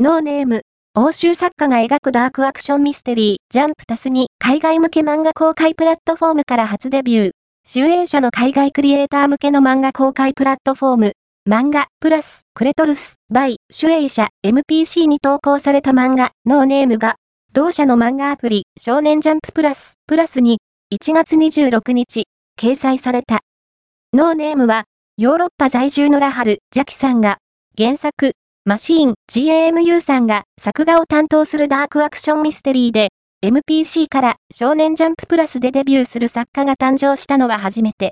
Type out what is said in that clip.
ノーネーム、欧州作家が描くダークアクションミステリー、ジャンプタスに海外向け漫画公開プラットフォームから初デビュー。集英社の海外クリエイター向けの漫画公開プラットフォーム、漫画、プラス、クレトルス、バイ、主営社、MPC に投稿された漫画、ノーネームが、同社の漫画アプリ、少年ジャンププラス、プラスに、1月26日、掲載された。ノーネームは、ヨーロッパ在住のラハル、ジャキさんが、原作、マシーン、GAMU さんが作画を担当するダークアクションミステリーで、MPC から少年ジャンププラスでデビューする作家が誕生したのは初めて。